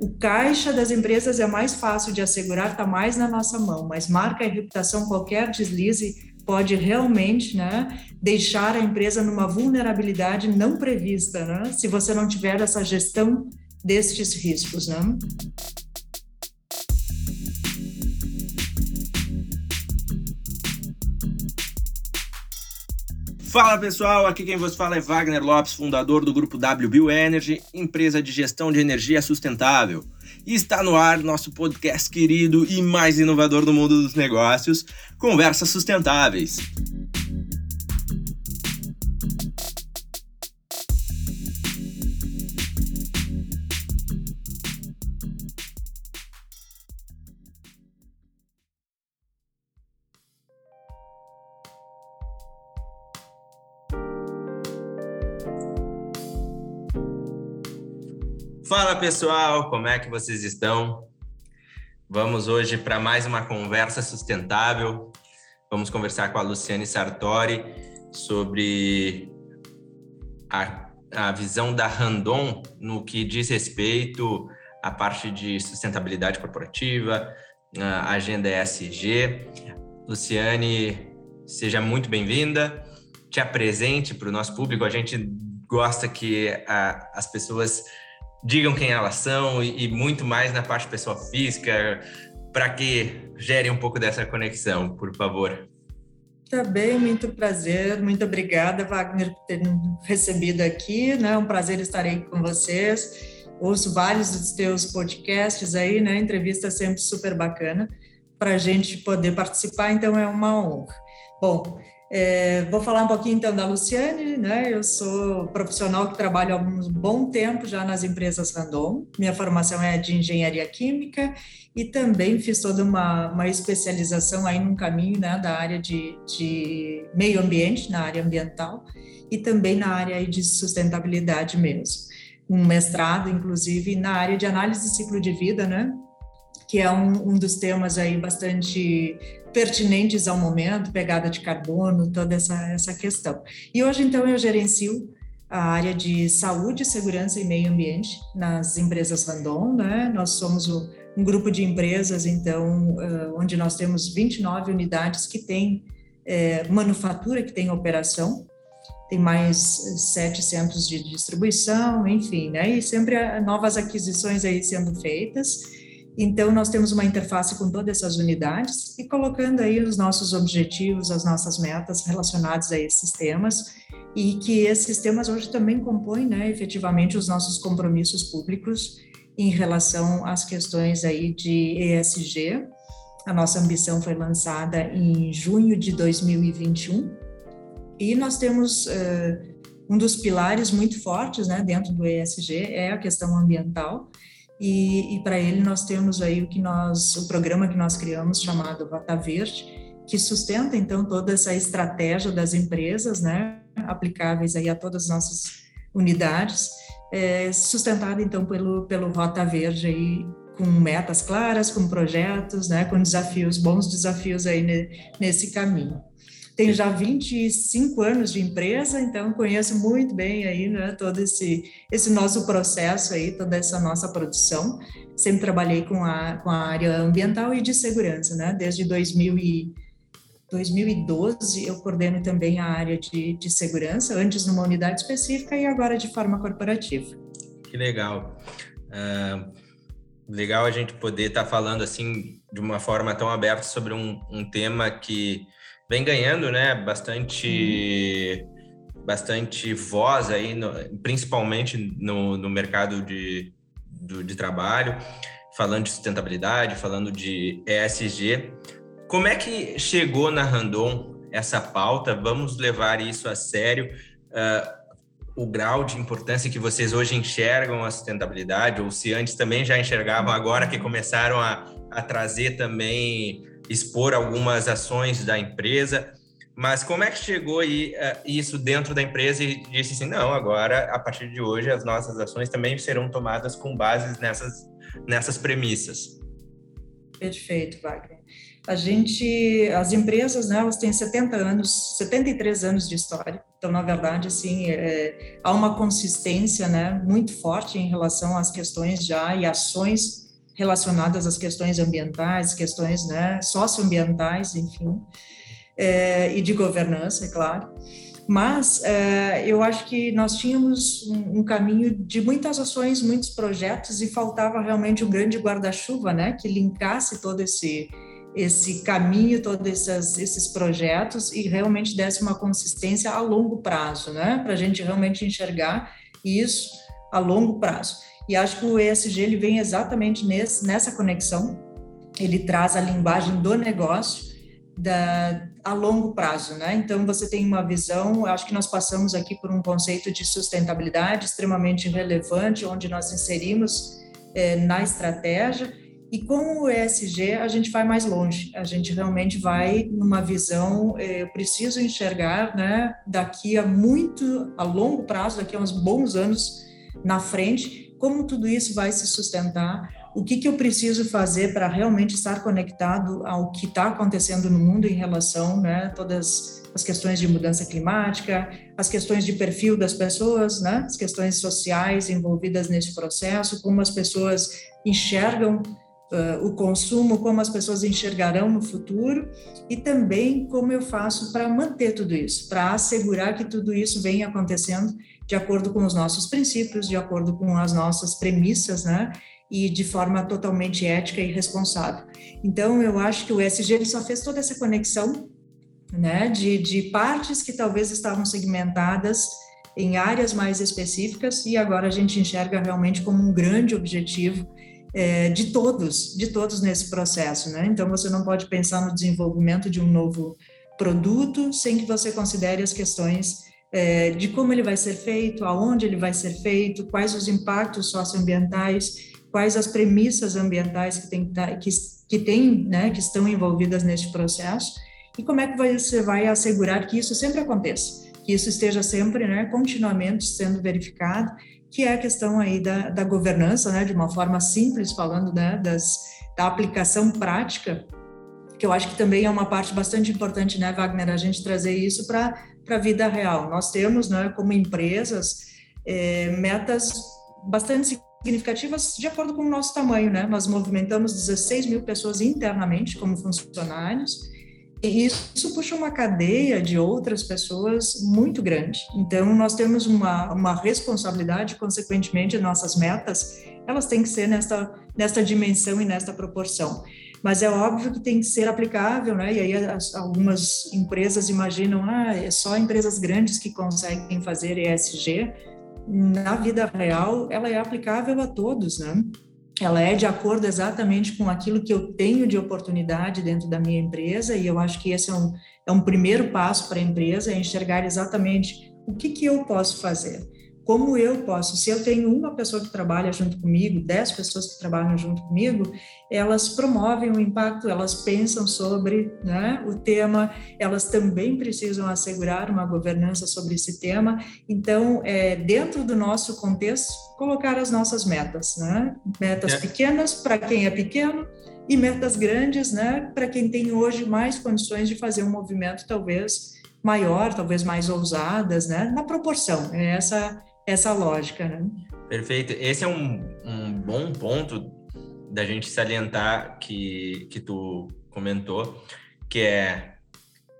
o caixa das empresas é mais fácil de assegurar, está mais na nossa mão, mas marca e reputação, qualquer deslize pode realmente né, deixar a empresa numa vulnerabilidade não prevista, né, se você não tiver essa gestão destes riscos. Né? Fala pessoal, aqui quem vos fala é Wagner Lopes, fundador do grupo WBio Energy, empresa de gestão de energia sustentável. E está no ar nosso podcast querido e mais inovador do mundo dos negócios, Conversas Sustentáveis. Fala pessoal, como é que vocês estão? Vamos hoje para mais uma conversa sustentável. Vamos conversar com a Luciane Sartori sobre a, a visão da Randon no que diz respeito à parte de sustentabilidade corporativa, a agenda ESG. Luciane, seja muito bem-vinda. Te apresente para o nosso público. A gente gosta que a, as pessoas digam quem elas são e, e muito mais na parte pessoa física, para que gere um pouco dessa conexão, por favor. Tá bem, muito prazer, muito obrigada, Wagner, por ter recebido aqui, né? Um prazer estar aí com vocês. Ouço vários dos teus podcasts aí, né? Entrevista sempre super bacana para a gente poder participar, então é uma honra. Bom, é, vou falar um pouquinho então da Luciane, né? Eu sou profissional que trabalho há um bom tempo já nas empresas Randon. Minha formação é de engenharia química e também fiz toda uma, uma especialização aí num caminho né, da área de, de meio ambiente, na área ambiental e também na área de sustentabilidade mesmo. Um mestrado, inclusive, na área de análise de ciclo de vida, né? Que é um, um dos temas aí bastante pertinentes ao momento, pegada de carbono, toda essa, essa questão. E hoje, então, eu gerencio a área de saúde, segurança e meio ambiente nas empresas Randon, né? Nós somos um grupo de empresas, então, onde nós temos 29 unidades que têm é, manufatura, que tem operação, tem mais sete centros de distribuição, enfim, né? E sempre novas aquisições aí sendo feitas. Então, nós temos uma interface com todas essas unidades e colocando aí os nossos objetivos, as nossas metas relacionadas a esses temas e que esses temas hoje também compõem, né, efetivamente, os nossos compromissos públicos em relação às questões aí de ESG. A nossa ambição foi lançada em junho de 2021 e nós temos uh, um dos pilares muito fortes, né, dentro do ESG é a questão ambiental e, e para ele nós temos aí o que nós, o programa que nós criamos chamado Rota Verde, que sustenta então toda essa estratégia das empresas, né, aplicáveis aí a todas as nossas unidades, é, sustentada então pelo pelo Rota Verde aí com metas claras, com projetos, né, com desafios, bons desafios aí ne, nesse caminho. Tenho já 25 anos de empresa, então conheço muito bem aí, né, todo esse, esse nosso processo aí, toda essa nossa produção. Sempre trabalhei com a, com a área ambiental e de segurança, né, desde 2000 e, 2012 eu coordeno também a área de, de segurança, antes numa unidade específica e agora de forma corporativa. Que legal. Uh, legal a gente poder estar tá falando assim de uma forma tão aberta sobre um, um tema que vem ganhando, né, bastante bastante voz aí, no, principalmente no, no mercado de, do, de trabalho, falando de sustentabilidade, falando de ESG. Como é que chegou na Randon essa pauta? Vamos levar isso a sério. Uh, o grau de importância que vocês hoje enxergam a sustentabilidade, ou se antes também já enxergavam, agora que começaram a, a trazer também expor algumas ações da empresa. Mas como é que chegou aí, uh, isso dentro da empresa e disse assim, não, agora, a partir de hoje, as nossas ações também serão tomadas com bases nessas, nessas premissas? Perfeito, Wagner. a gente, as empresas, né, elas têm 70 anos, 73 anos de história. Então, na verdade, assim, é, há uma consistência, né, muito forte em relação às questões já e ações relacionadas às questões ambientais, questões, né, socioambientais, enfim, é, e de governança, é claro. Mas é, eu acho que nós tínhamos um, um, caminho de muitas ações, muitos projetos, e faltava realmente um grande guarda-chuva, né, que linkasse todo esse esse caminho, todos esses, esses projetos e realmente desse uma consistência a longo prazo, né? Para a gente realmente enxergar isso a longo prazo. E acho que o ESG ele vem exatamente nesse, nessa conexão. Ele traz a linguagem do negócio da, a longo prazo, né? Então você tem uma visão. Acho que nós passamos aqui por um conceito de sustentabilidade extremamente relevante, onde nós inserimos é, na estratégia e com o ESG, a gente vai mais longe, a gente realmente vai numa visão, eh, eu preciso enxergar, né, daqui a muito, a longo prazo, daqui a uns bons anos na frente, como tudo isso vai se sustentar, o que, que eu preciso fazer para realmente estar conectado ao que está acontecendo no mundo em relação, né, todas as questões de mudança climática, as questões de perfil das pessoas, né, as questões sociais envolvidas nesse processo, como as pessoas enxergam uh, o consumo, como as pessoas enxergarão no futuro e também como eu faço para manter tudo isso, para assegurar que tudo isso venha acontecendo de acordo com os nossos princípios, de acordo com as nossas premissas, né? E de forma totalmente ética e responsável. Então, eu acho que o ESG só fez toda essa conexão, né? De, de partes que talvez estavam segmentadas em áreas mais específicas e agora a gente enxerga realmente como um grande objetivo é, de todos, de todos nesse processo, né? Então você não pode pensar no desenvolvimento de um novo produto sem que você considere as questões é, de como ele vai ser feito, aonde ele vai ser feito, quais os impactos socioambientais, quais as premissas ambientais que tem que, que tem, né, que estão envolvidas neste processo e como é que você vai assegurar que isso sempre aconteça, que isso esteja sempre, né, continuamente sendo verificado que é a questão aí da, da governança, né, de uma forma simples, falando né, das, da aplicação prática, que eu acho que também é uma parte bastante importante, né, Wagner, a gente trazer isso para a vida real. Nós temos, né, como empresas, é, metas bastante significativas de acordo com o nosso tamanho, né? Nós movimentamos 16 mil pessoas internamente como funcionários, e isso puxa uma cadeia de outras pessoas muito grande. Então, nós temos uma, uma responsabilidade, consequentemente, nossas metas, elas têm que ser nesta, nesta dimensão e nesta proporção. Mas é óbvio que tem que ser aplicável, né? E aí as, algumas empresas imaginam, ah, é só empresas grandes que conseguem fazer ESG. Na vida real, ela é aplicável a todos, né? ela é de acordo exatamente com aquilo que eu tenho de oportunidade dentro da minha empresa, e eu acho que esse é um, é um primeiro passo para a empresa, é enxergar exatamente o que, que eu posso fazer como eu posso, se eu tenho uma pessoa que trabalha junto comigo, dez pessoas que trabalham junto comigo, elas promovem o impacto, elas pensam sobre né, o tema, elas também precisam assegurar uma governança sobre esse tema. Então, é, dentro do nosso contexto, colocar as nossas metas, né? Metas é. pequenas para quem é pequeno e metas grandes, né? Para quem tem hoje mais condições de fazer um movimento talvez maior, talvez mais ousadas, né? Na proporção. É essa essa lógica, né? Perfeito. Esse é um, um bom ponto da gente salientar que, que tu comentou, que é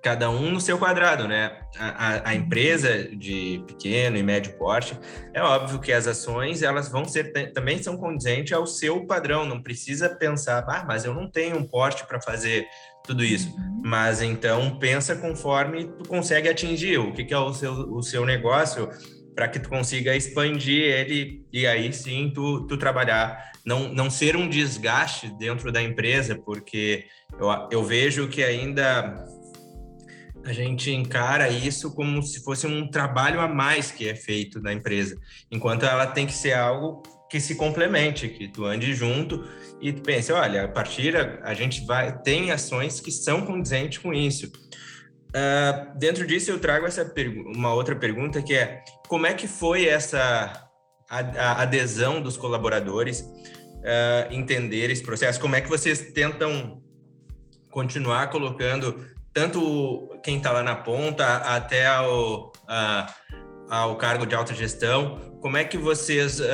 cada um no seu quadrado, né? A, a, empresa de pequeno e médio porte, é óbvio que as ações elas vão ser também são condizentes ao seu padrão. Não precisa pensar, ah, mas eu não tenho um porte para fazer tudo isso. Uhum. Mas então pensa conforme tu consegue atingir o que, que é o seu, o seu negócio para que tu consiga expandir ele e aí sim tu, tu trabalhar. Não, não ser um desgaste dentro da empresa, porque eu, eu vejo que ainda a gente encara isso como se fosse um trabalho a mais que é feito na empresa, enquanto ela tem que ser algo que se complemente, que tu ande junto e tu pense, olha, a partir a, a gente vai tem ações que são condizentes com isso. Uh, dentro disso, eu trago essa uma outra pergunta que é como é que foi essa a, a adesão dos colaboradores uh, entender esse processo? Como é que vocês tentam continuar colocando tanto quem está lá na ponta até ao, uh, ao cargo de autogestão. Como é que vocês uh,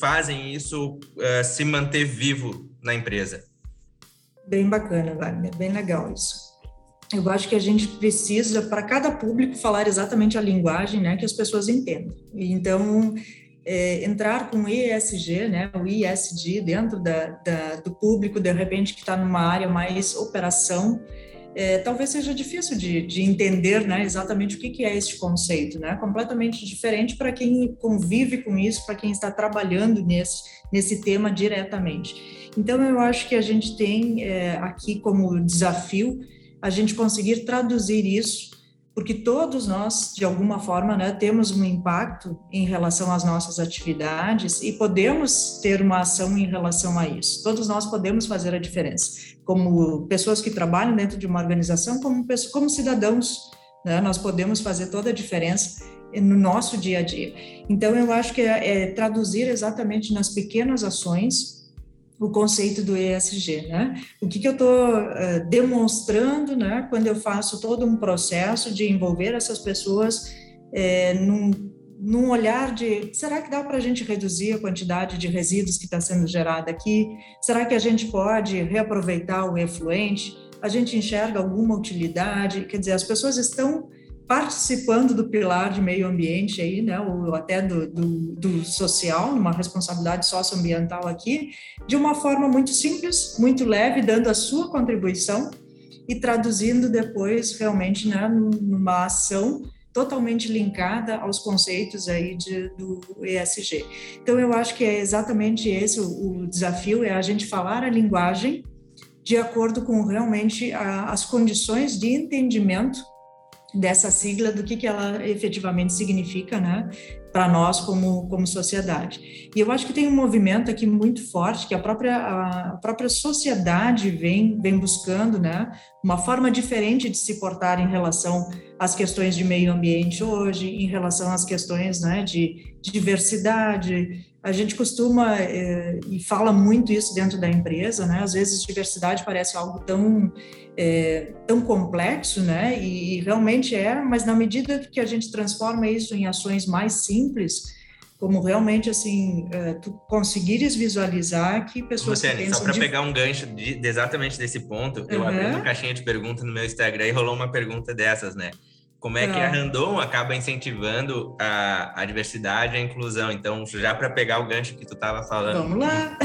fazem isso se manter vivo na empresa? Bem bacana, Wagner, bem legal isso. Eu acho que a gente precisa, para cada público, falar exatamente a linguagem né, que as pessoas entendam. Então, é, entrar com o ESG, né, o ISD, dentro da, da, do público, de repente, que está numa área mais operação, é, talvez seja difícil de, de entender né, exatamente o que, que é esse conceito, né? completamente diferente para quem convive com isso, para quem está trabalhando nesse, nesse tema diretamente. Então, eu acho que a gente tem é, aqui como desafio a gente conseguir traduzir isso porque todos nós, de alguma forma, né, temos um impacto em relação às nossas atividades e podemos ter uma ação em relação a isso. Todos nós podemos fazer a diferença, como pessoas que trabalham dentro de uma organização, como, como cidadãos, né, nós podemos fazer toda a diferença no nosso dia a dia. Então, eu acho que é, é traduzir exatamente nas pequenas ações o conceito do ESG, né? O que, que eu estou uh, demonstrando, né? Quando eu faço todo um processo de envolver essas pessoas é, num, num olhar de será que dá para a gente reduzir a quantidade de resíduos que está sendo gerada aqui? Será que a gente pode reaproveitar o efluente? A gente enxerga alguma utilidade? Quer dizer, as pessoas estão participando do pilar de meio ambiente aí, né, ou até do, do, do social, uma responsabilidade socioambiental aqui, de uma forma muito simples, muito leve, dando a sua contribuição e traduzindo depois realmente né, numa ação totalmente linkada aos conceitos aí de, do ESG. Então eu acho que é exatamente esse o, o desafio, é a gente falar a linguagem de acordo com realmente a, as condições de entendimento dessa sigla, do que, que ela efetivamente significa, né, para nós como, como sociedade. E eu acho que tem um movimento aqui muito forte que a própria, a própria sociedade vem, vem buscando, né, uma forma diferente de se portar em relação às questões de meio ambiente hoje, em relação às questões, né, de, de diversidade, a gente costuma é, e fala muito isso dentro da empresa, né? Às vezes diversidade parece algo tão é, tão complexo, né? E, e, realmente é, mas na medida que a gente transforma isso em ações mais simples, como realmente assim, é, tu conseguires visualizar que pessoas Você, que só para de... pegar um gancho de, de, exatamente desse ponto, eu uhum. abri uma caixinha de perguntas no meu Instagram e rolou uma pergunta dessas, né? como é que a Randon acaba incentivando a, a diversidade e a inclusão. Então, já para pegar o gancho que tu estava falando. Vamos lá.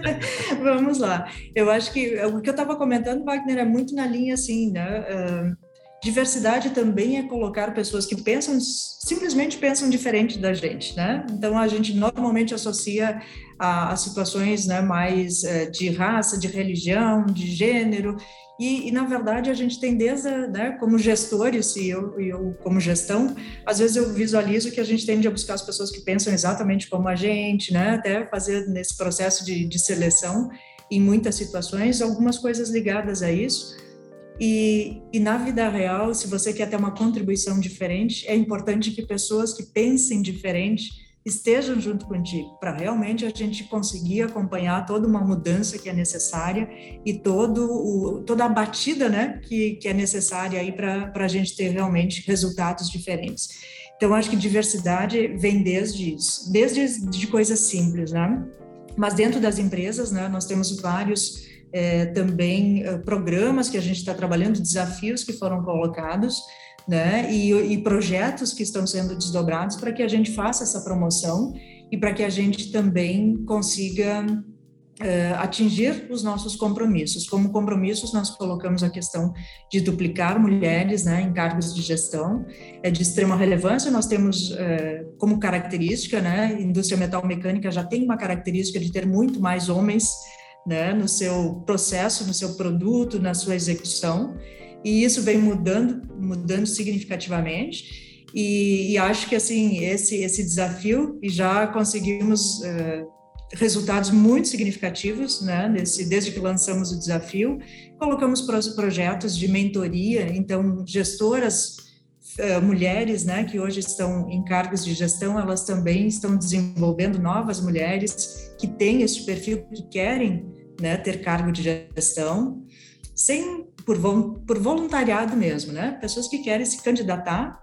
Vamos lá. Eu acho que o que eu estava comentando, Wagner, é muito na linha assim, né? Uh, diversidade também é colocar pessoas que pensam, simplesmente pensam diferente da gente, né? Então, a gente normalmente associa a, a situações né, mais uh, de raça, de religião, de gênero, e, e, na verdade, a gente tem desde, né, como gestores, e eu, eu como gestão, às vezes eu visualizo que a gente tende a buscar as pessoas que pensam exatamente como a gente, né, até fazer nesse processo de, de seleção, em muitas situações, algumas coisas ligadas a isso. E, e, na vida real, se você quer ter uma contribuição diferente, é importante que pessoas que pensem diferente estejam junto contigo, para realmente a gente conseguir acompanhar toda uma mudança que é necessária e todo o, toda a batida né, que, que é necessária aí para a gente ter realmente resultados diferentes. Então, acho que diversidade vem desde isso, desde de coisas simples, né? Mas dentro das empresas, né, nós temos vários é, também é, programas que a gente está trabalhando, desafios que foram colocados, né? E, e projetos que estão sendo desdobrados para que a gente faça essa promoção e para que a gente também consiga uh, atingir os nossos compromissos. Como compromissos, nós colocamos a questão de duplicar mulheres né, em cargos de gestão, é de extrema relevância. Nós temos uh, como característica, né, indústria metal mecânica já tem uma característica de ter muito mais homens né, no seu processo, no seu produto, na sua execução e isso vem mudando, mudando significativamente. E, e acho que assim esse esse desafio e já conseguimos uh, resultados muito significativos, né? Nesse, desde que lançamos o desafio, colocamos projetos de mentoria, então gestoras mulheres, né? Que hoje estão em cargos de gestão, elas também estão desenvolvendo novas mulheres que têm esse perfil que querem, né? Ter cargo de gestão sem por, por voluntariado mesmo, né? Pessoas que querem se candidatar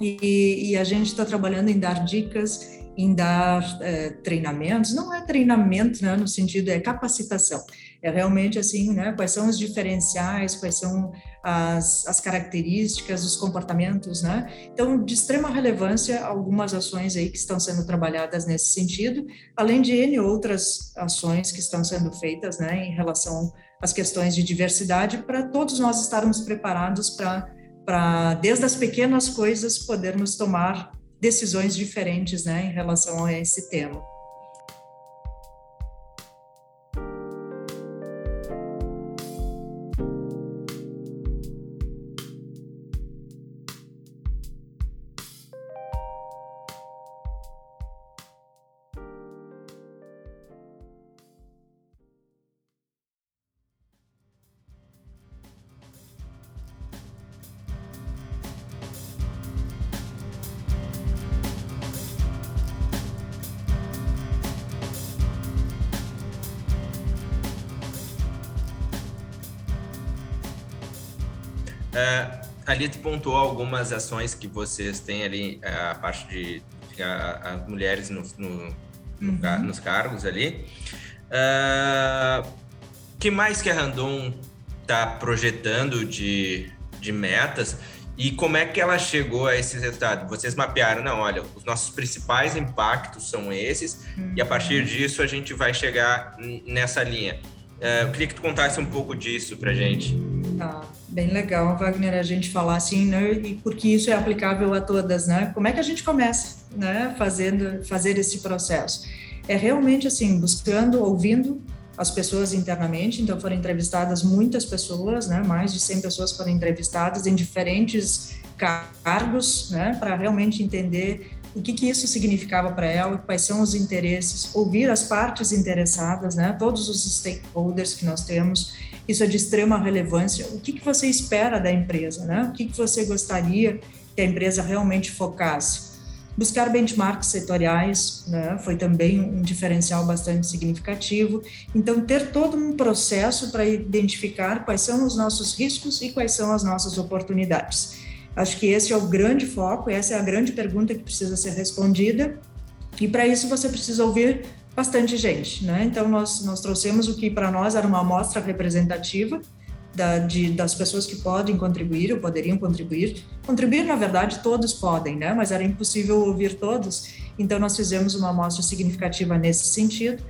e, e a gente está trabalhando em dar dicas, em dar é, treinamentos. Não é treinamento, né? No sentido é capacitação. É realmente assim, né? Quais são os diferenciais? Quais são as, as características, os comportamentos, né? Então, de extrema relevância, algumas ações aí que estão sendo trabalhadas nesse sentido, além de N outras ações que estão sendo feitas, né, em relação às questões de diversidade, para todos nós estarmos preparados para, para, desde as pequenas coisas, podermos tomar decisões diferentes, né, em relação a esse tema. Uh, ali tu pontuou algumas ações que vocês têm ali, é, a parte de as mulheres no, no, uhum. nos cargos ali. O uh, que mais que a Randon está projetando de, de metas e como é que ela chegou a esse resultado? Vocês mapearam, não, olha, os nossos principais impactos são esses uhum. e a partir uhum. disso a gente vai chegar nessa linha. Uh, eu queria que tu contasse um pouco disso para gente. Tá, bem legal, Wagner, a gente falar assim, né? E porque isso é aplicável a todas, né? Como é que a gente começa, né? Fazendo, fazer esse processo? É realmente assim, buscando, ouvindo as pessoas internamente. Então, foram entrevistadas muitas pessoas, né? Mais de 100 pessoas foram entrevistadas em diferentes cargos, né? Para realmente entender o que, que isso significava para ela, quais são os interesses, ouvir as partes interessadas, né, todos os stakeholders que nós temos, isso é de extrema relevância. O que, que você espera da empresa, né? O que, que você gostaria que a empresa realmente focasse? Buscar benchmarks setoriais né, foi também um diferencial bastante significativo. Então, ter todo um processo para identificar quais são os nossos riscos e quais são as nossas oportunidades. Acho que esse é o grande foco, essa é a grande pergunta que precisa ser respondida. E para isso você precisa ouvir bastante gente, né? Então nós nós trouxemos o que para nós era uma amostra representativa da, de, das pessoas que podem contribuir ou poderiam contribuir. Contribuir, na verdade, todos podem, né? Mas era impossível ouvir todos. Então nós fizemos uma amostra significativa nesse sentido.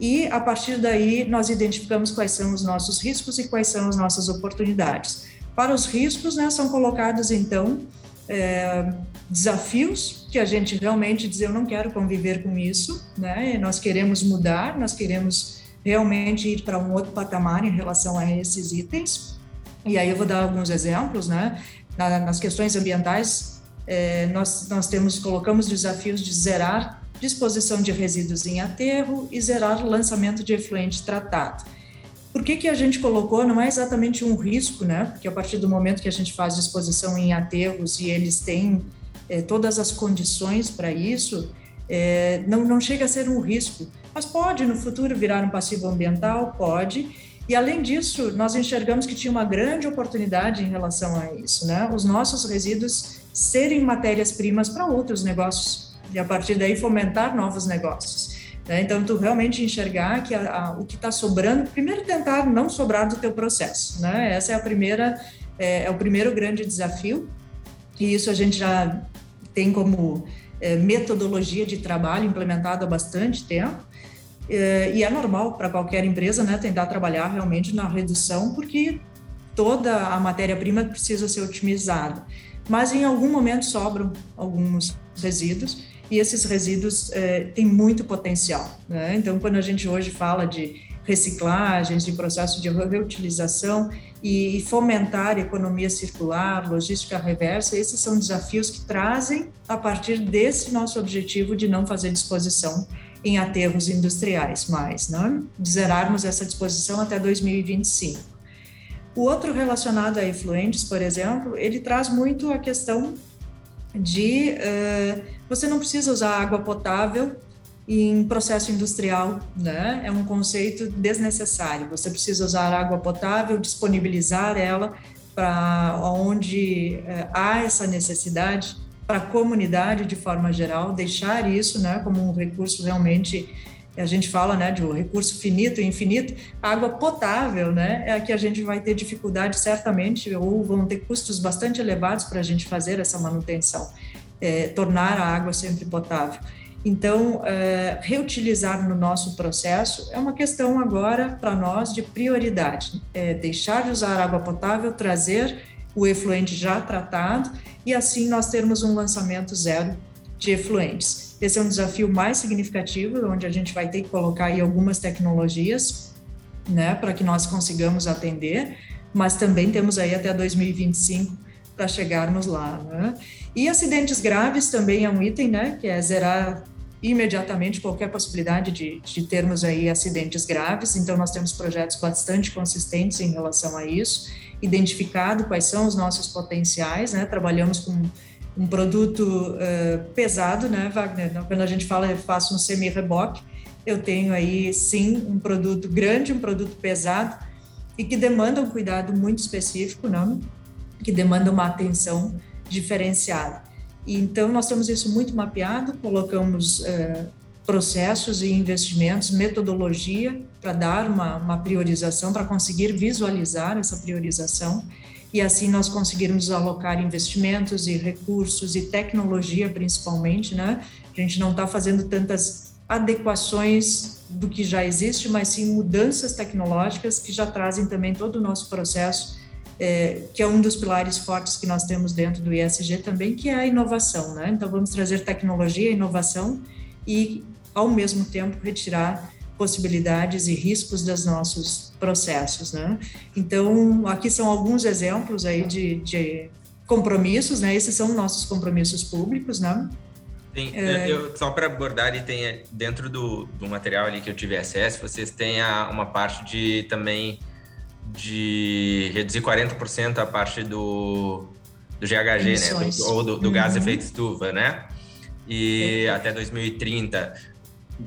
E a partir daí nós identificamos quais são os nossos riscos e quais são as nossas oportunidades. Para os riscos, né, são colocados então é, desafios que a gente realmente diz eu não quero conviver com isso, né? Nós queremos mudar, nós queremos realmente ir para um outro patamar em relação a esses itens. E aí eu vou dar alguns exemplos, né? nas questões ambientais, é, nós nós temos colocamos desafios de zerar disposição de resíduos em aterro e zerar lançamento de efluente tratado. Por que, que a gente colocou? Não é exatamente um risco, né? Porque a partir do momento que a gente faz disposição em aterros e eles têm é, todas as condições para isso, é, não, não chega a ser um risco. Mas pode no futuro virar um passivo ambiental? Pode. E além disso, nós enxergamos que tinha uma grande oportunidade em relação a isso, né? Os nossos resíduos serem matérias-primas para outros negócios e a partir daí fomentar novos negócios. Né? Então, tu realmente enxergar que a, a, o que está sobrando, primeiro tentar não sobrar do teu processo, né? Essa é a primeira, é, é, o primeiro grande desafio, e isso a gente já tem como é, metodologia de trabalho implementada há bastante tempo, é, e é normal para qualquer empresa, né, tentar trabalhar realmente na redução, porque toda a matéria-prima precisa ser otimizada. Mas em algum momento sobram alguns resíduos, e esses resíduos é, têm muito potencial. Né? Então, quando a gente hoje fala de reciclagens, de processo de reutilização e fomentar economia circular, logística reversa, esses são desafios que trazem a partir desse nosso objetivo de não fazer disposição em aterros industriais mais, né? de zerarmos essa disposição até 2025. O outro relacionado a efluentes, por exemplo, ele traz muito a questão de uh, você não precisa usar água potável em processo industrial, né? É um conceito desnecessário. Você precisa usar água potável, disponibilizar ela para onde é, há essa necessidade para a comunidade de forma geral, deixar isso, né, como um recurso realmente a gente fala, né, de um recurso finito e infinito, água potável, né, é a que a gente vai ter dificuldade certamente ou vão ter custos bastante elevados para a gente fazer essa manutenção, é, tornar a água sempre potável. Então, é, reutilizar no nosso processo é uma questão agora para nós de prioridade. É deixar de usar água potável, trazer o efluente já tratado e assim nós termos um lançamento zero de efluentes. Esse é um desafio mais significativo, onde a gente vai ter que colocar aí algumas tecnologias, né, para que nós consigamos atender, mas também temos aí até 2025 para chegarmos lá, né? E acidentes graves também é um item, né, que é zerar imediatamente qualquer possibilidade de, de termos aí acidentes graves. Então, nós temos projetos bastante consistentes em relação a isso, identificado quais são os nossos potenciais, né? Trabalhamos com um produto uh, pesado, né, Wagner? Quando a gente fala, eu faço um semi-reboque, eu tenho aí, sim, um produto grande, um produto pesado e que demanda um cuidado muito específico, não? que demanda uma atenção diferenciada. Então, nós temos isso muito mapeado, colocamos uh, processos e investimentos, metodologia para dar uma, uma priorização, para conseguir visualizar essa priorização e assim nós conseguirmos alocar investimentos e recursos e tecnologia principalmente, né? A gente não está fazendo tantas adequações do que já existe, mas sim mudanças tecnológicas que já trazem também todo o nosso processo é, que é um dos pilares fortes que nós temos dentro do ISG também, que é a inovação, né? Então, vamos trazer tecnologia, inovação e, ao mesmo tempo, retirar possibilidades e riscos dos nossos processos, né? Então, aqui são alguns exemplos aí de, de compromissos, né? Esses são nossos compromissos públicos, né? Sim, é... eu, só para abordar, e tem dentro do, do material ali que eu tive acesso, vocês têm a, uma parte de também de reduzir 40% a parte do, do GHG, Emissões. né? Do, ou do, do uhum. gás efeito estufa, né? E é. até 2030.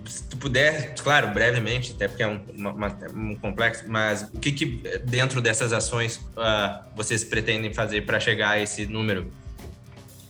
Se tu puder, claro, brevemente, até porque é um, uma, um complexo, mas o que, que dentro dessas ações uh, vocês pretendem fazer para chegar a esse número?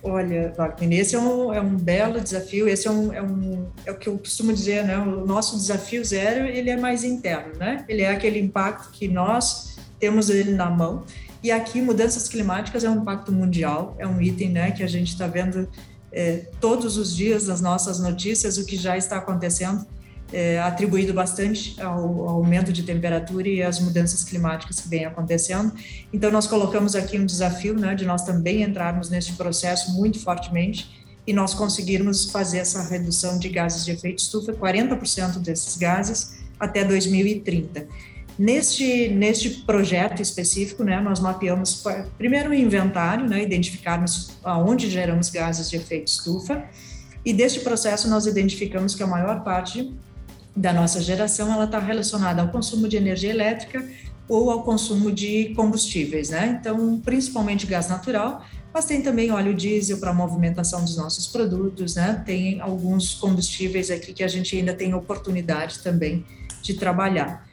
Olha, Wagner, esse é um, é um belo desafio, esse é, um, é, um, é o que eu costumo dizer, né? O nosso desafio zero, ele é mais interno, né? Ele é aquele impacto que nós temos ele na mão. E aqui, mudanças climáticas é um impacto mundial, é um item, né, que a gente está vendo é, todos os dias nas nossas notícias, o que já está acontecendo é, atribuído bastante ao, aumento de temperatura e às mudanças climáticas que vêm acontecendo. Então, nós colocamos aqui um desafio né, de nós também entrarmos neste processo muito fortemente e nós conseguirmos fazer essa redução de gases de efeito estufa, 40% desses gases até 2030. Neste, neste projeto específico, né, nós mapeamos primeiro o inventário, né, identificarmos aonde geramos gases de efeito estufa, e deste processo nós identificamos que a maior parte da nossa geração, ela está relacionada ao consumo de energia elétrica ou ao consumo de combustíveis, né? Então, principalmente gás natural, mas tem também óleo diesel para movimentação dos nossos produtos, né? Tem alguns combustíveis aqui que a gente ainda tem oportunidade também de trabalhar.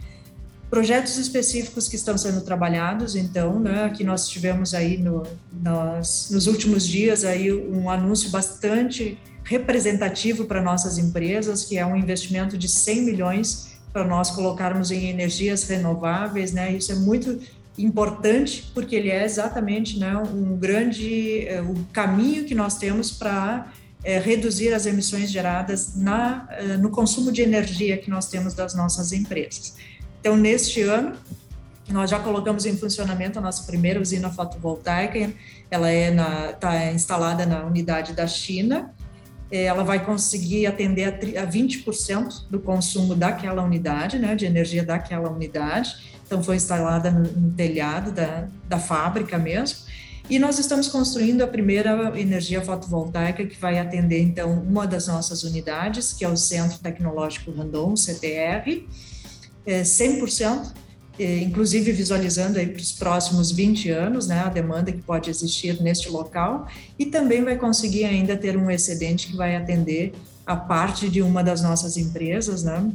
Projetos específicos que estão sendo trabalhados, então, né? Aqui nós tivemos aí no, nos, nos últimos dias aí um anúncio bastante representativo para nossas empresas, que é um investimento de 100 milhões para nós colocarmos em energias renováveis, né? Isso é muito importante porque ele é exatamente, né, um grande é, o caminho que nós temos para é, reduzir as emissões geradas na, é, no consumo de energia que nós temos das nossas empresas. Então, neste ano, nós já colocamos em funcionamento a nossa primeira usina fotovoltaica, ela é está instalada na unidade da China, ela vai conseguir atender a 20% do consumo daquela unidade, né, de energia daquela unidade. Então, foi instalada no, telhado da, da fábrica mesmo. E nós estamos construindo a primeira energia fotovoltaica que vai atender, então, uma das nossas unidades, que é o Centro Tecnológico Randon, CTR, é 100% é, inclusive visualizando aí para os próximos 20 anos, né, a demanda que pode existir neste local, e também vai conseguir ainda ter um excedente que vai atender a parte de uma das nossas empresas, né?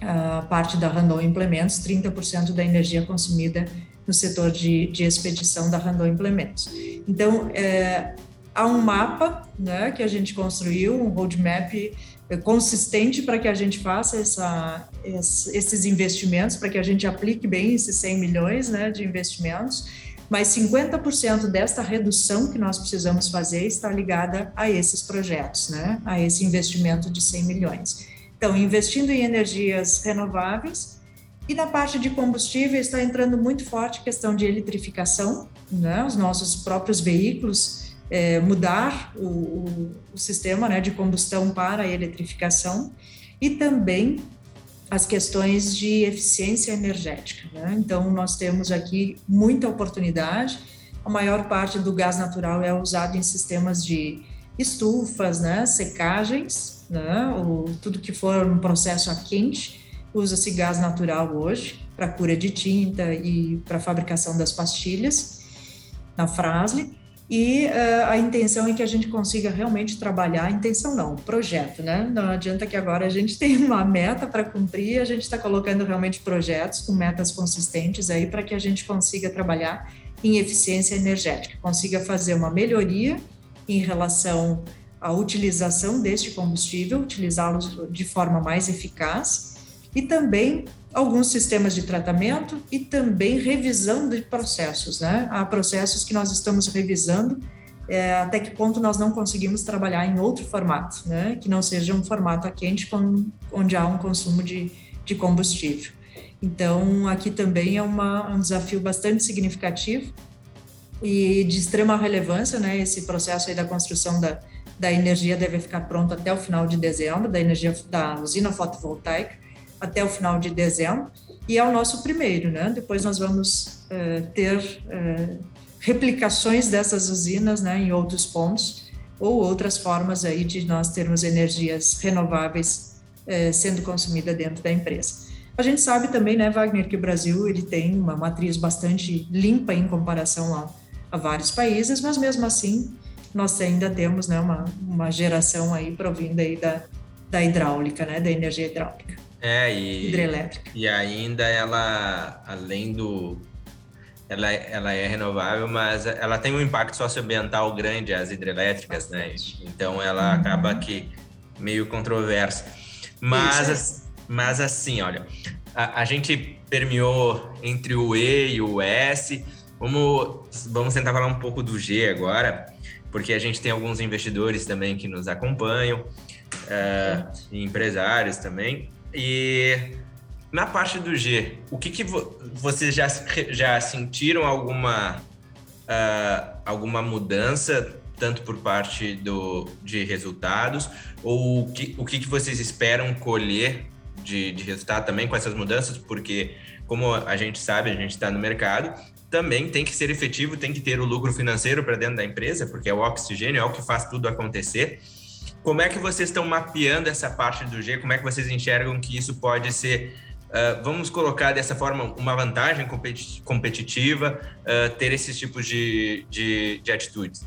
A parte da Randon Implementos, 30% da energia consumida no setor de, de expedição da Randon Implementos. Então, é, há um mapa né, que a gente construiu, um roadmap é, consistente para que a gente faça essa, esses investimentos, para que a gente aplique bem esses 100 milhões né, de investimentos, mas 50% desta redução que nós precisamos fazer está ligada a esses projetos, né, a esse investimento de 100 milhões. Então, investindo em energias renováveis, e na parte de combustível está entrando muito forte a questão de eletrificação, né, os nossos próprios veículos, é, mudar o, o, o, sistema né, de combustão para a eletrificação e também as questões de eficiência energética. Né? Então, nós temos aqui muita oportunidade. A maior parte do gás natural é usado em sistemas de estufas, né, secagens, né, ou tudo que for um processo a quente, usa-se gás natural hoje para cura de tinta e para fabricação das pastilhas na Frasle e uh, a intenção é que a gente consiga realmente trabalhar, intenção não, projeto, né? Não adianta que agora a gente tem uma meta para cumprir, a gente está colocando realmente projetos com metas consistentes aí para que a gente consiga trabalhar em eficiência energética, consiga fazer uma melhoria em relação à utilização deste combustível, utilizá-lo de forma mais eficaz e também alguns sistemas de tratamento e também revisão de processos, né? Há processos que nós estamos revisando é, até que ponto nós não conseguimos trabalhar em outro formato, né? Que não seja um formato a quente com, onde há um consumo de, de combustível. Então, aqui também é uma, um desafio bastante significativo e de extrema relevância, né? Esse processo aí da construção da, da energia deve ficar pronto até o final de dezembro, da energia da usina fotovoltaica, até o final de dezembro, e é o nosso primeiro, né? Depois nós vamos uh, ter uh, replicações dessas usinas, né, em outros pontos, ou outras formas aí de nós termos energias renováveis uh, sendo consumida dentro da empresa. A gente sabe também, né, Wagner, que o Brasil ele tem uma matriz bastante limpa em comparação a, a vários países, mas mesmo assim nós ainda temos, né, uma, uma geração aí provinda aí da, da hidráulica, né, da energia hidráulica. É, e, hidrelétrica. E ainda ela, além do. Ela, ela é renovável, mas ela tem um impacto socioambiental grande, as hidrelétricas, né? Então ela uhum. acaba que meio controversa. Mas, mas assim, olha, a, a gente permeou entre o E e o S. Vamos, vamos tentar falar um pouco do G agora, porque a gente tem alguns investidores também que nos acompanham, uh, e empresários também. E na parte do G, o que, que vo vocês já, já sentiram alguma, uh, alguma mudança, tanto por parte do, de resultados, ou o que, o que, que vocês esperam colher de, de resultado também com essas mudanças? Porque, como a gente sabe, a gente está no mercado, também tem que ser efetivo, tem que ter o lucro financeiro para dentro da empresa, porque é o oxigênio, é o que faz tudo acontecer. Como é que vocês estão mapeando essa parte do G? Como é que vocês enxergam que isso pode ser, uh, vamos colocar dessa forma, uma vantagem competitiva, uh, ter esses tipos de, de, de, atitudes?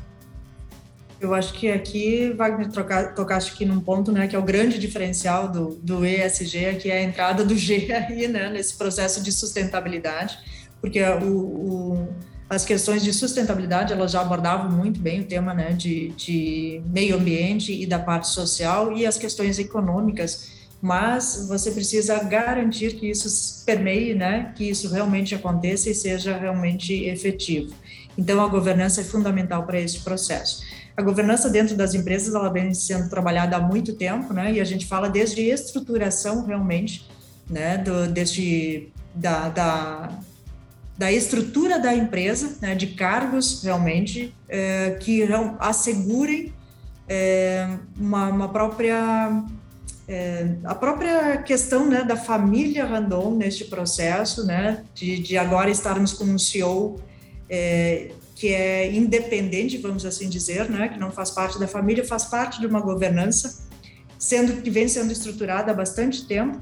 Eu acho que aqui, Wagner, trocar, tocaste aqui num ponto, né, que é o grande diferencial do, do ESG, que é a entrada do G aí, né, nesse processo de sustentabilidade, porque o, o as questões de sustentabilidade, elas já abordavam muito bem o tema né, de, de meio ambiente e da parte social e as questões econômicas, mas você precisa garantir que isso permeie, né, que isso realmente aconteça e seja realmente efetivo. Então, a governança é fundamental para esse processo. A governança dentro das empresas, ela vem sendo trabalhada há muito tempo, né, e a gente fala desde estruturação realmente, né, do, da, da da estrutura da empresa, né, de cargos realmente é, que assegurem é, uma, uma, própria é, a própria questão né, da família Randon neste processo, né, de, de agora estarmos com um CEO é, que é independente, vamos assim dizer, né, que não faz parte da família, faz parte de uma governança, sendo que vem sendo estruturada há bastante tempo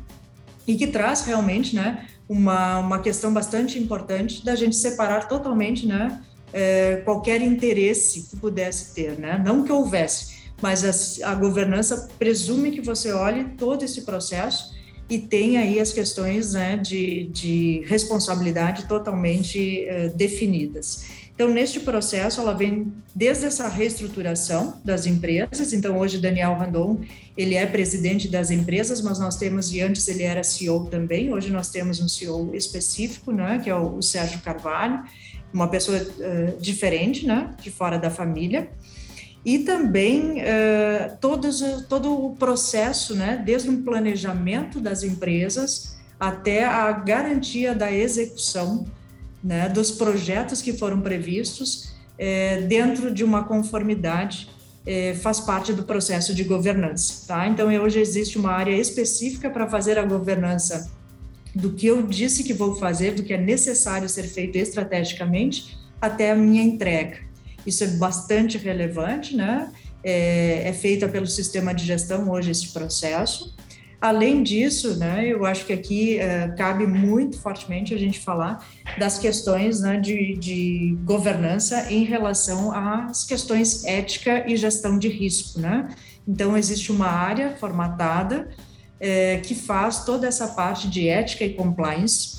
e que traz realmente, né, uma, uma questão bastante importante da gente separar totalmente, né, é, qualquer interesse que pudesse ter, né, não que houvesse, mas a, a governança presume que você olhe todo esse processo e tem aí as questões né, de, de responsabilidade totalmente uh, definidas. Então, neste processo, ela vem desde essa reestruturação das empresas. Então, hoje, Daniel Randon, ele é presidente das empresas, mas nós temos, e antes ele era CEO também, hoje nós temos um CEO específico, né, que é o, o Sérgio Carvalho, uma pessoa uh, diferente, né, de fora da família e também uh, todos, todo o processo, né, desde um planejamento das empresas até a garantia da execução né, dos projetos que foram previstos é, dentro de uma conformidade é, faz parte do processo de governança, tá? Então hoje existe uma área específica para fazer a governança do que eu disse que vou fazer, do que é necessário ser feito estrategicamente até a minha entrega. Isso é bastante relevante, né? É, é feita pelo sistema de gestão hoje esse processo. Além disso, né, eu acho que aqui uh, cabe muito fortemente a gente falar das questões né, de, de, governança em relação às questões ética e gestão de risco. Né? Então, existe uma área formatada é, que faz toda essa parte de ética e compliance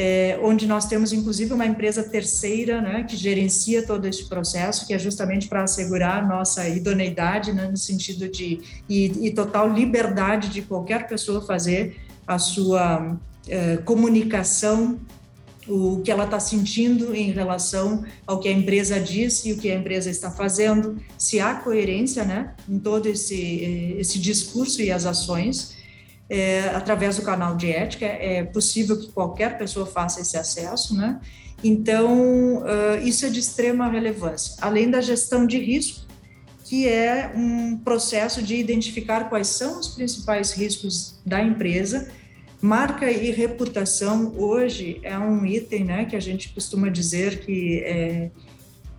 é, onde nós temos inclusive uma empresa terceira né, que gerencia todo esse processo, que é justamente para assegurar nossa idoneidade, né, no sentido de e, e, total liberdade de qualquer pessoa fazer a sua é, comunicação, o que ela está sentindo em relação ao que a empresa diz e o que a empresa está fazendo, se há coerência né, em todo esse, esse discurso e as ações é, através do canal de ética, é possível que qualquer pessoa faça esse acesso, né? Então, uh, isso é de extrema relevância. Além da gestão de risco, que é um processo de identificar quais são os principais riscos da empresa. Marca e reputação hoje é um item, né, que a gente costuma dizer que é,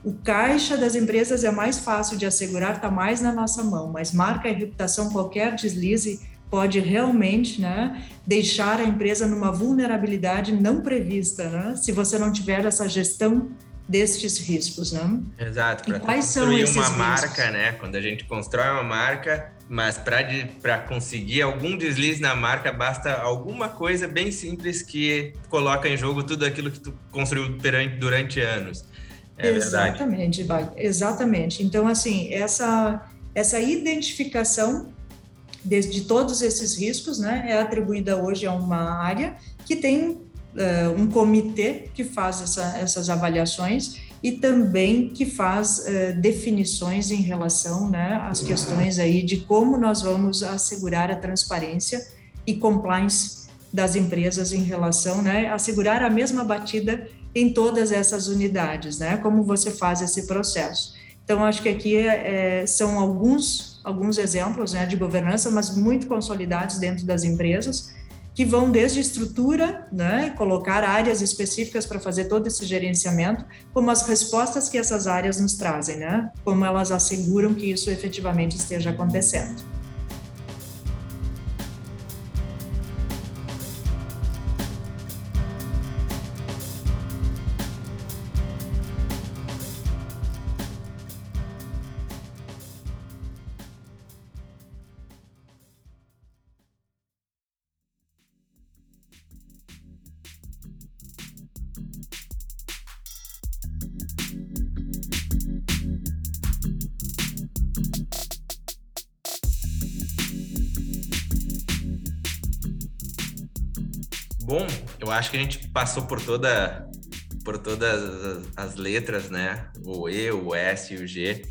o caixa das empresas é mais fácil de assegurar, está mais na nossa mão, mas marca e reputação, qualquer deslize pode realmente né, deixar a empresa numa vulnerabilidade não prevista, né, se você não tiver essa gestão destes riscos, né? Exato. Para construir uma riscos? marca, né? Quando a gente constrói uma marca, mas para conseguir algum deslize na marca, basta alguma coisa bem simples que coloca em jogo tudo aquilo que tu construiu durante, durante anos. É exatamente, verdade. exatamente. Então, assim, essa, essa identificação de, de, todos esses riscos, né, é atribuída hoje a uma área que tem uh, um comitê que faz essa, essas avaliações e também que faz uh, definições em relação né, às questões aí de como nós vamos assegurar a transparência e compliance das empresas em relação, né, assegurar a mesma batida em todas essas unidades, né, como você faz esse processo. Então, acho que aqui é, são alguns alguns exemplos né, de governança, mas muito consolidados dentro das empresas, que vão desde estrutura, né, colocar áreas específicas para fazer todo esse gerenciamento, como as respostas que essas áreas nos trazem, né, como elas asseguram que isso efetivamente esteja acontecendo. Bom, eu acho que a gente passou por toda por todas as letras, né? O E, o S e o G.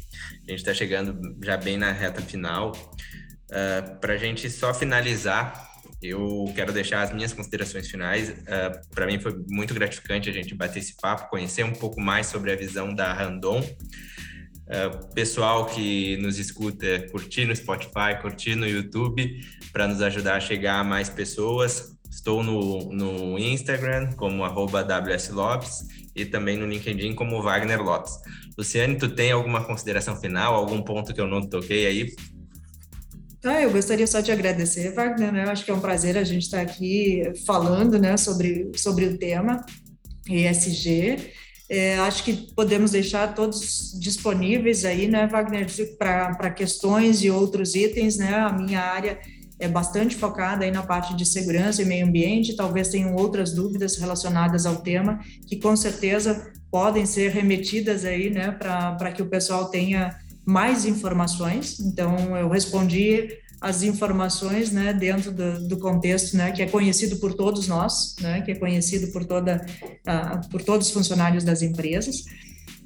A gente está chegando já bem na reta final. Uh, ah, Para a gente só finalizar, eu quero deixar as minhas considerações finais. Uh, Para mim foi muito gratificante a gente bater esse papo, conhecer um pouco mais sobre a visão da Randon. Uh, pessoal que nos escuta, curtir no Spotify, curtir no YouTube, para nos ajudar a chegar a mais pessoas. Estou no, no Instagram como WSLopes e também no LinkedIn como Wagner Lopes. Luciane, tu tem alguma consideração final, algum ponto que eu não toquei aí? Ah, eu gostaria só de agradecer, Wagner, né? Eu acho que é um prazer a gente estar aqui falando, né, sobre, sobre o tema ESG. É, acho que podemos deixar todos disponíveis aí, né, Wagner, para questões e outros itens, né? A minha área é bastante focada aí na parte de segurança e meio ambiente, talvez tenham outras dúvidas relacionadas ao tema, que com certeza podem ser remetidas aí, né, para que o pessoal tenha mais informações. Então, eu respondi as informações, né, dentro do, do, contexto, né, que é conhecido por todos nós, né, que é conhecido por toda, uh, por todos os funcionários das empresas.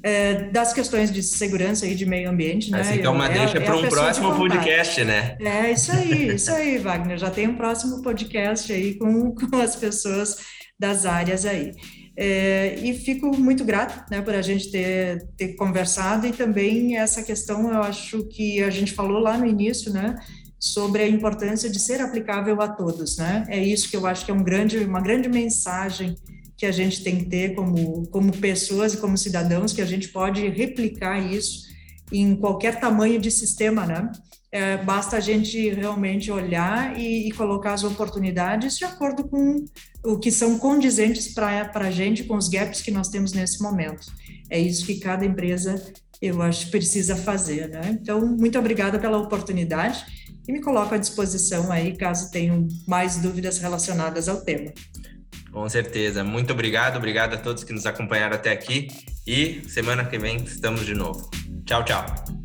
É, das questões de segurança e de meio ambiente, né? Assim, então, uma é, deixa é para um próximo podcast, né? É, isso aí, isso aí, Wagner. Já tem um próximo podcast aí com, com as pessoas das áreas aí. É, e fico muito grata né, por a gente ter, ter conversado e também essa questão, eu acho que a gente falou lá no início, né? sobre a importância de ser aplicável a todos, né? É isso que eu acho que é um grande, uma grande mensagem que a gente tem que ter como, como pessoas e como cidadãos, que a gente pode replicar isso em qualquer tamanho de sistema, né? É, basta a gente realmente olhar e, e, colocar as oportunidades de acordo com o que são condizentes para a gente, com os gaps que nós temos nesse momento. É isso que cada empresa, eu acho, precisa fazer, né? Então, muito obrigada pela oportunidade e me coloco à disposição aí caso tenham mais dúvidas relacionadas ao tema. Com certeza. Muito obrigado. Obrigado a todos que nos acompanharam até aqui. E semana que vem estamos de novo. Tchau, tchau.